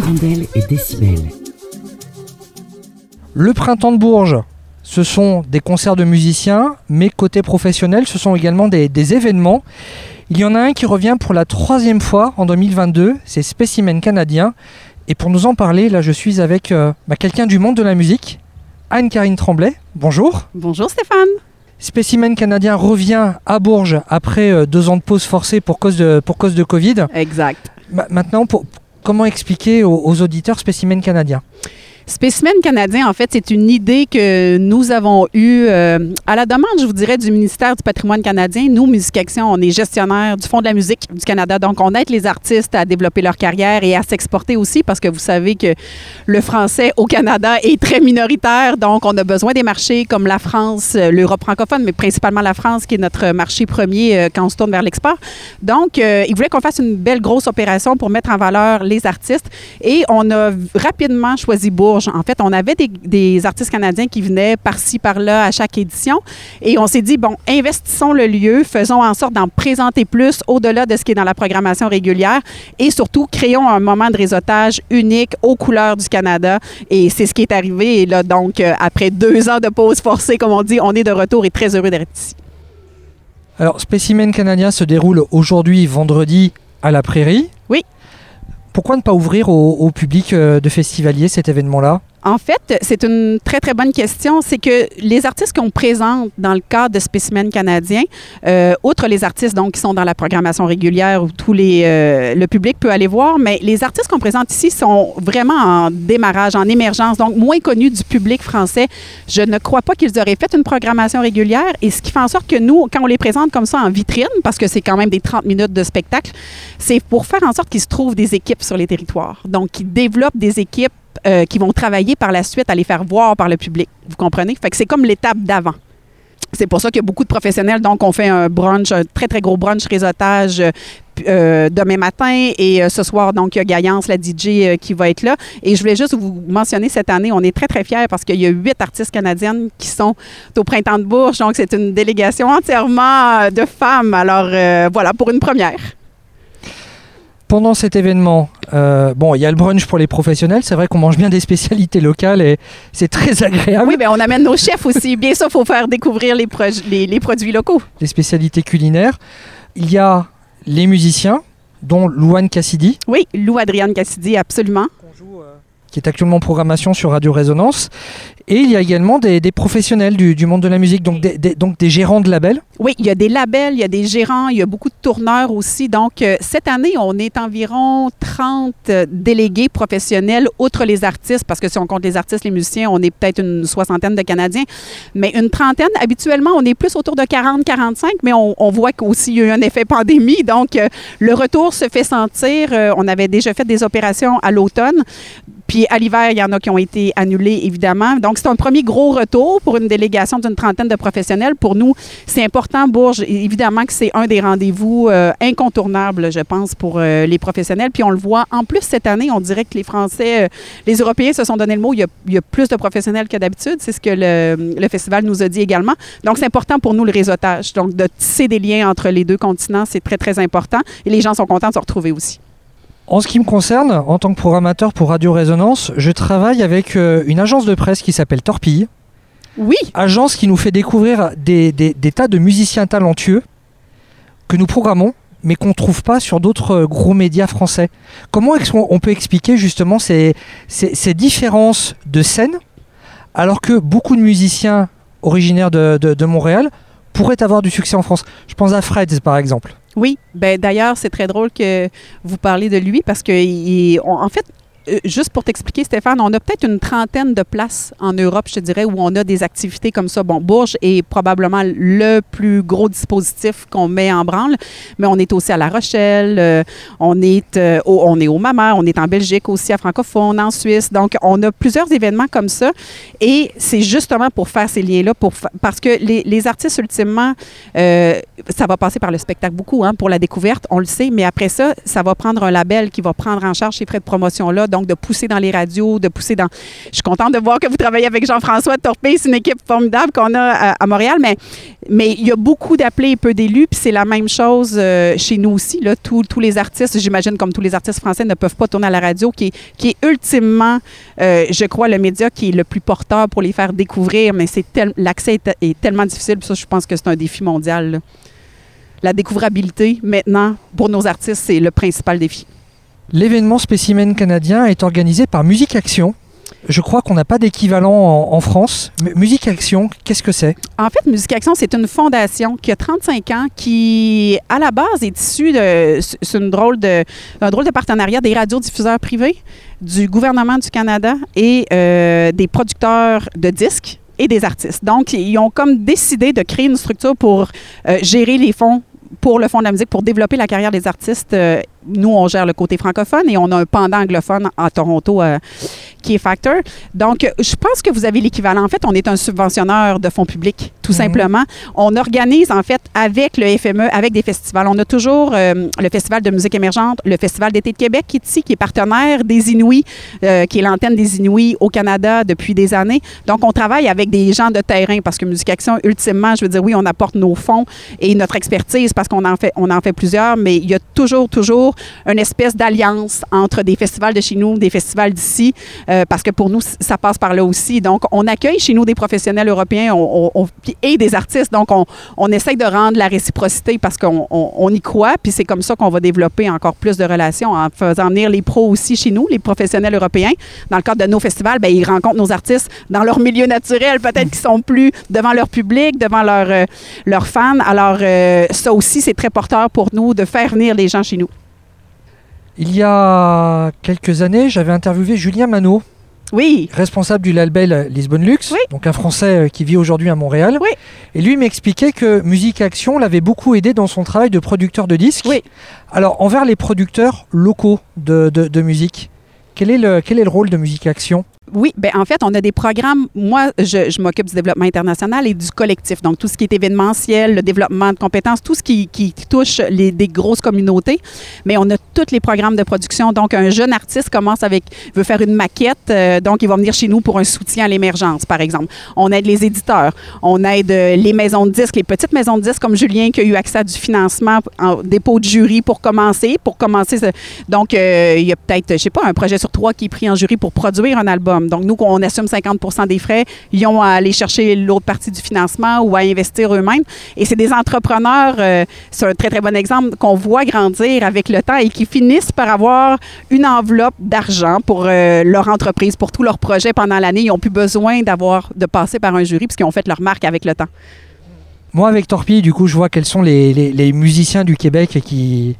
Hirondelle et Décibel. Le printemps de Bourges, ce sont des concerts de musiciens, mais côté professionnel, ce sont également des, des événements. Il y en a un qui revient pour la troisième fois en 2022, c'est Spécimen Canadien. Et pour nous en parler, là je suis avec euh, bah, quelqu'un du monde de la musique, Anne-Karine Tremblay. Bonjour. Bonjour Stéphane. Spécimen Canadien revient à Bourges après euh, deux ans de pause forcée pour cause de, pour cause de Covid. Exact. Ma- maintenant, pour- comment expliquer aux, auditeurs Spécimen Canadien Spécimen canadien, en fait, c'est une idée que nous avons eue euh, à la demande, je vous dirais, du ministère du patrimoine canadien. Nous, Musique Action, on est gestionnaire du Fonds de la musique du Canada. Donc, on aide les artistes à développer leur carrière et à s'exporter aussi parce que vous savez que le français au Canada est très minoritaire. Donc, on a besoin des marchés comme la France, euh, l'Europe francophone, mais principalement la France qui est notre marché premier euh, quand on se tourne vers l'export. Donc, euh, ils voulaient qu'on fasse une belle grosse opération pour mettre en valeur les artistes. Et on a rapidement choisi Bourges. En fait, on avait des, des artistes canadiens qui venaient par-ci, par-là à chaque édition. Et on s'est dit, bon, investissons le lieu, faisons en sorte d'en présenter plus au-delà de ce qui est dans la programmation régulière. Et surtout, créons un moment de réseautage unique aux couleurs du Canada. Et c'est ce qui est arrivé. Et là, donc, euh, après deux ans de pause forcée, comme on dit, on est de retour et très heureux d'être ici. Alors, Spécimen Canadien se déroule aujourd'hui, vendredi, à la Prairie. Oui. Pourquoi ne pas ouvrir au, public euh, de festivaliers cet événement-là? En fait, c'est une très, très bonne question. C'est que les artistes qu'on présente dans le cadre de Spécimen canadien, euh, outre les artistes qui sont dans la programmation régulière où les, euh, le public peut aller voir, mais les artistes qu'on présente ici sont vraiment en démarrage, en émergence, donc moins connus du public français. Je ne crois pas qu'ils auraient fait une programmation régulière et ce qui fait en sorte que nous, quand on les présente comme ça en vitrine, parce que c'est quand même des 30 minutes de spectacle, c'est pour faire en sorte qu'ils se trouvent des équipes sur les territoires. Donc, qu'ils développent des équipes euh, qui vont travailler par la suite à les faire voir par le public. Vous comprenez? Fait que c'est comme l'étape d'avant. C'est pour ça qu'il y a beaucoup de professionnels. Donc, on fait un brunch, un très, très gros brunch réseautage euh, euh, demain matin. Et ce soir, donc, il y a Gaillance, la DJ, qui va être là. Et je voulais juste vous mentionner cette année, on est très, très fiers parce qu'il y a huit artistes canadiennes qui sont au Printemps de Bourges. Donc, c'est une délégation entièrement de femmes. Alors, voilà, pour une première. Pendant cet événement, euh, bon, il y a le brunch pour les professionnels. C'est vrai qu'on mange bien des spécialités locales et c'est très agréable. Oui, bien, on amène nos chefs aussi. Bien sûr, il faut faire découvrir les, proj- les- les produits locaux. Les spécialités culinaires. Il y a les musiciens, dont Louane Cassidy, Oui, Lou Adriane Cassidy, absolument. Qui est actuellement en programmation sur Radio Résonance. Et il y a également des, professionnels du, monde de la musique, donc des, donc des gérants de labels. Oui, il y a des labels, il y a des gérants, il y a beaucoup de tourneurs aussi. Donc, euh, cette année, on est environ 30 euh, délégués professionnels, outre les artistes, parce que si on compte les artistes, les musiciens, on est peut-être une soixantaine de Canadiens, mais une trentaine. Habituellement, on est plus autour de 40-45, mais on, on voit qu'aussi il y a eu un effet pandémie. Donc, euh, le retour se fait sentir. Euh, on avait déjà fait des opérations à l'automne. Puis à l'hiver, il y en a qui ont été annulés, évidemment. Donc, c'est un premier gros retour pour une délégation d'une trentaine de professionnels. Pour nous, c'est important, Bourges. Évidemment que c'est un des rendez-vous euh, incontournables, je pense, pour euh, les professionnels. Puis on le voit. En plus, cette année, on dirait que les Français, euh, les Européens se sont donné le mot. Il y a, il y a plus de professionnels que d'habitude. C'est ce que le, le festival nous a dit également. Donc, c'est important pour nous le réseautage. Donc, de tisser des liens entre les deux continents, c'est très, très important. Et les gens sont contents de se retrouver aussi. En ce qui me concerne, en tant que programmateur pour Radio Résonance, je travaille avec euh, une agence de presse qui s'appelle Torpille. Oui, Agence qui nous fait découvrir des, des- des tas de musiciens talentueux que nous programmons, mais qu'on ne trouve pas sur d'autres euh, gros médias français. Comment est-ce qu'on on peut expliquer justement ces, ces- ces différences de scène, alors que beaucoup de musiciens originaires de, de- de Montréal pourraient avoir du succès en France? Je pense à Freds par exemple. Oui, ben d'ailleurs, c'est très drôle que vous parlez de lui parce que, il- en fait, juste pour t'expliquer, Stéphane, on a peut-être une trentaine de places en Europe, je te dirais, où on a des activités comme ça. Bon, Bourges est probablement le plus gros dispositif qu'on met en branle, mais on est aussi à La Rochelle, euh, on, est, euh, au, on est au Mama, on est en Belgique aussi, à Francophone, en Suisse. Donc, on a plusieurs événements comme ça. Et c'est justement pour faire ces liens-là, parce que les, artistes, ultimement, euh, ça va passer par le spectacle beaucoup hein, pour la découverte, on le sait, mais après ça, ça va prendre un label qui va prendre en charge ces frais de promotion-là. Donc de pousser dans les radios, de pousser dans. Je suis contente de voir que vous travaillez avec Jean-François Torpé. C'est une équipe formidable qu'on a à, Montréal, mais mais il y a beaucoup d'appelés et peu d'élus, puis c'est la même chose euh, chez nous aussi. Là. Tous, tous les artistes, j'imagine, comme tous les artistes français, ne peuvent pas tourner à la radio, qui est, qui est ultimement, euh, je crois, le média qui est le plus porteur pour les faire découvrir, mais c'est l'accès est, tellement difficile, puis ça, je pense que c'est un défi mondial. La découvrabilité, maintenant, pour nos artistes, c'est le principal défi. L'événement Spécimen canadien est organisé par Musique Action. Je crois qu'on n'a pas d'équivalent en, France. Musique Action, qu'est-ce que c'est? En fait, Musique Action, c'est une fondation qui a 35 ans, qui, à la base, est issue une drôle de, drôle de partenariat des radiodiffuseurs privés, du gouvernement du Canada et euh, des producteurs de disques et des artistes. Donc, ils ont comme décidé de créer une structure pour euh, gérer les fonds pour le Fonds de la musique, pour développer la carrière des artistes euh, nous, on gère le côté francophone et on a un pendant anglophone à Toronto euh, qui est Factor. Donc, je pense que vous avez l'équivalent. En fait, on est un subventionneur de fonds publics, tout mhm. simplement. On organise, en fait, avec le FME, avec des festivals. On a toujours euh, le Festival de musique émergente, le Festival d'été de Québec qui est ici, qui est partenaire des Inuits, euh, qui est l'antenne des Inuits au Canada depuis des années. Donc, on travaille avec des gens de terrain parce que Musique Action, ultimement, je veux dire, oui, on apporte nos fonds et notre expertise parce qu'on en fait, on en fait plusieurs, mais il y a toujours, toujours une espèce d'alliance entre des festivals de chez nous, des festivals d'ici, euh, parce que pour nous, ça passe par là aussi. Donc, on accueille chez nous des professionnels européens et des artistes. Donc, on, on essaye de rendre la réciprocité parce qu'on y croit, puis c'est comme ça qu'on va développer encore plus de relations en faisant venir les pros aussi chez nous, les professionnels européens. Dans le cadre de nos festivals, bien, ils rencontrent nos artistes dans leur milieu naturel, peut-être qu'ils sont plus devant leur public, devant leurs euh, leurs fans. Alors, euh, ça aussi, c'est très porteur pour nous de faire venir les gens chez nous. Il y a quelques années, j'avais interviewé Julien Manot. Oui. Responsable du label Lisbonne Luxe, donc un Français euh, qui vit aujourd'hui à Montréal. Oui. Et lui m'expliquait que Musique Action l'avait beaucoup aidé dans son travail de producteur de disques. Oui. Alors, envers les producteurs locaux de, de musique, quel est, le, quel est le rôle de Musique Action? Oui, ben en fait, on a des programmes. Moi, je, m'occupe du développement international et du collectif. Donc, tout ce qui est événementiel, le développement de compétences, tout ce qui, touche les, des grosses communautés. Mais on a tous les programmes de production. Donc, un jeune artiste commence avec, veut faire une maquette. Euh, donc, il va venir chez nous pour un soutien à l'émergence, par exemple. On aide les éditeurs. On aide euh, les maisons de disques, les petites maisons de disques comme Julien qui a eu accès à du financement en dépôt de jury pour commencer. Pour commencer. Donc, euh, il y a peut-être, je sais pas, un projet sur trois qui est pris en jury pour produire un album. Donc, nous, on assume 50% des frais. Ils ont à aller chercher l'autre partie du financement ou à investir eux-mêmes. Et c'est des entrepreneurs, euh, c'est un très, très bon exemple, qu'on voit grandir avec le temps et qui finissent par avoir une enveloppe d'argent pour euh, leur entreprise, pour tous leurs projets pendant l'année. Ils n'ont plus besoin d'avoir de passer par un jury puisqu'ils ont fait leur marque avec le temps. Moi, avec Torpille, du coup, je vois quels sont les, musiciens du Québec qui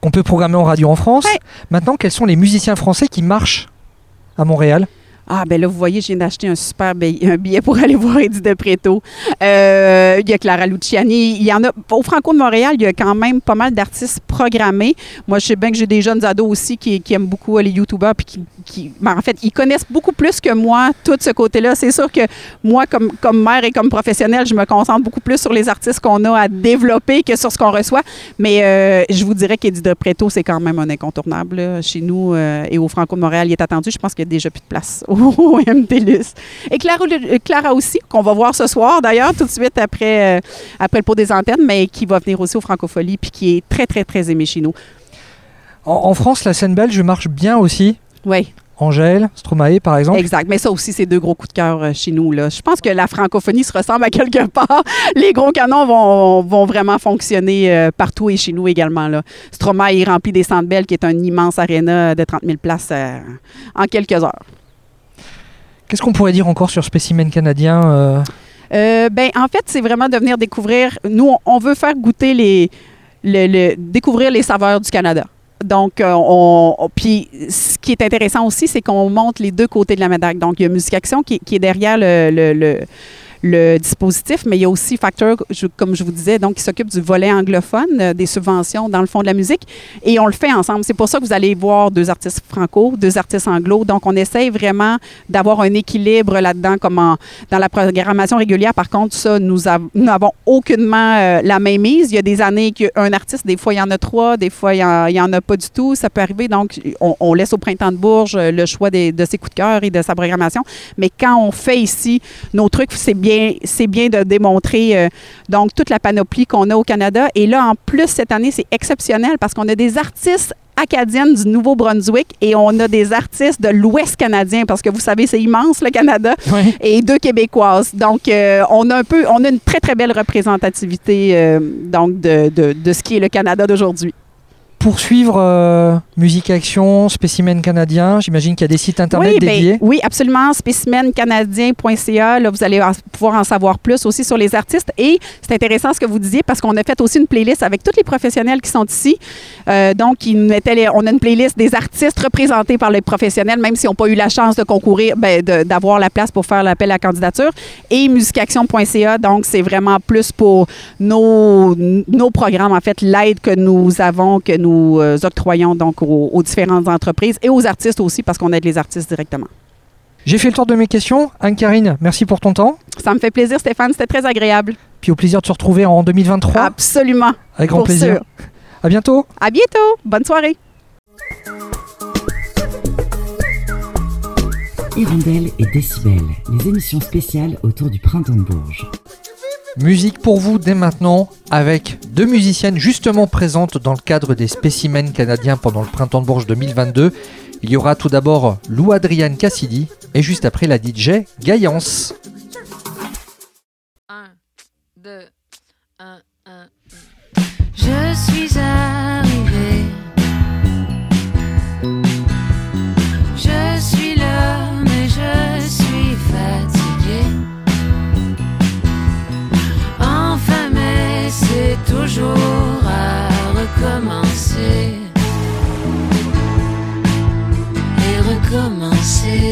qu'on peut programmer en radio en France. Maintenant, quels sont les musiciens français qui marchent à Montréal? Ah, ben là, vous voyez, je viens d'acheter un super billet pour aller voir Eddie de Préto. Euh, il y a Clara Luciani. Il y en a. Au Franco de Montréal, il y a quand même pas mal d'artistes programmés. Moi, je sais bien que j'ai des jeunes ados aussi qui, aiment beaucoup les YouTubers puis qui, qui ben, en fait, ils connaissent beaucoup plus que moi tout ce côté-là. C'est sûr que moi, comme, comme mère et comme professionnelle, je me concentre beaucoup plus sur les artistes qu'on a à développer que sur ce qu'on reçoit. Mais euh, je vous dirais qu'Eddie de Préto, c'est quand même un incontournable chez nous euh, et au Franco de Montréal. Il est attendu. Je pense qu'il y a déjà plus de place MTLUS. Et Clara, Clara aussi, qu'on va voir ce soir d'ailleurs, tout de suite après, euh, après le pot des antennes, mais qui va venir aussi au Francophonie, puis qui est très, très, très aimé chez nous. En, France, la scène belge marche bien aussi. Oui. Angèle, Stromae, par exemple. Exact. Mais ça aussi, c'est deux gros coups de cœur euh, chez nous. Là. Je pense que la francophonie se ressemble à quelque part. Les gros canons vont, vont vraiment fonctionner euh, partout et chez nous également. Là. Stromae est rempli des Centres Belles, qui est un immense aréna de 30 000 places en quelques heures. Qu'est-ce qu'on pourrait dire encore sur Spécimen canadien euh? Euh, ben, en fait, c'est vraiment de venir découvrir. Nous, on veut faire goûter les, le, découvrir les saveurs du Canada. Donc, euh, on, puis ce qui est intéressant aussi, c'est qu'on montre les deux côtés de la médaille. Donc, il y a Musique Action qui, est derrière le dispositif, mais il y a aussi Factor, je- comme je vous disais, donc qui s'occupe du volet anglophone, euh, des subventions dans le fond de la musique, et on le fait ensemble. C'est pour ça que vous allez voir deux artistes franco, deux artistes anglo. Donc, on essaye vraiment d'avoir un équilibre là-dedans, comme dans la programmation régulière. Par contre, ça, nous av- nous n'avons aucunement euh, la même mise. Il y a des années qu'un artiste, des fois, il y en a trois, des fois, il n'y en, a pas du tout. Ça peut arriver. Donc, on, laisse au printemps de Bourges euh, le choix de ses coups de cœur et de sa programmation. Mais quand on fait ici nos trucs, c'est bien, c'est bien de démontrer euh, donc toute la panoplie qu'on a au Canada. Et là, en plus, cette année, c'est exceptionnel parce qu'on a des artistes acadiennes du Nouveau-Brunswick et on a des artistes de l'Ouest canadien parce que vous savez, c'est immense le Canada et deux québécoises. Donc, euh, on a un peu, on a une très très belle représentativité euh, donc de, de, de ce qui est le Canada d'aujourd'hui. Pour suivre euh, Musique Action, Spécimen Canadien, j'imagine qu'il y a des sites internet oui, ben, dédiés. oui, absolument. Spécimencanadien.ca. Là, vous allez en- pouvoir en savoir plus aussi sur les artistes. Et c'est intéressant ce que vous disiez parce qu'on a fait aussi une playlist avec tous les professionnels qui sont ici. Euh, donc, les- on a une playlist des artistes représentés par les professionnels, même s'ils n'ont pas eu la chance de concourir, ben, d'avoir la place pour faire l'appel à candidature. Et musicaction.ca. Donc, c'est vraiment plus pour nos, nos programmes, en fait, l'aide que nous avons, que nous euh, octroyons donc aux, aux différentes entreprises et aux artistes aussi parce qu'on aide les artistes directement. J'ai fait le tour de mes questions. Anne-Karine, merci pour ton temps. Ça me fait plaisir, Stéphane. C'était très agréable. Puis au plaisir de se retrouver en 2023. Absolument. avec grand pour plaisir. sûr. À bientôt. À bientôt. Bonne soirée. Hirondelle et Décibel, les émissions spéciales autour du printemps de Bourges. Musique pour vous dès maintenant avec deux musiciennes justement présentes dans le cadre des spécimens canadiens pendant le printemps de Bourges 2022. Il y aura tout d'abord Lou Adrienne Cassidy et juste après la DJ Gaillance. 1, 2, 1, 1. Je suis arrivée. commencer.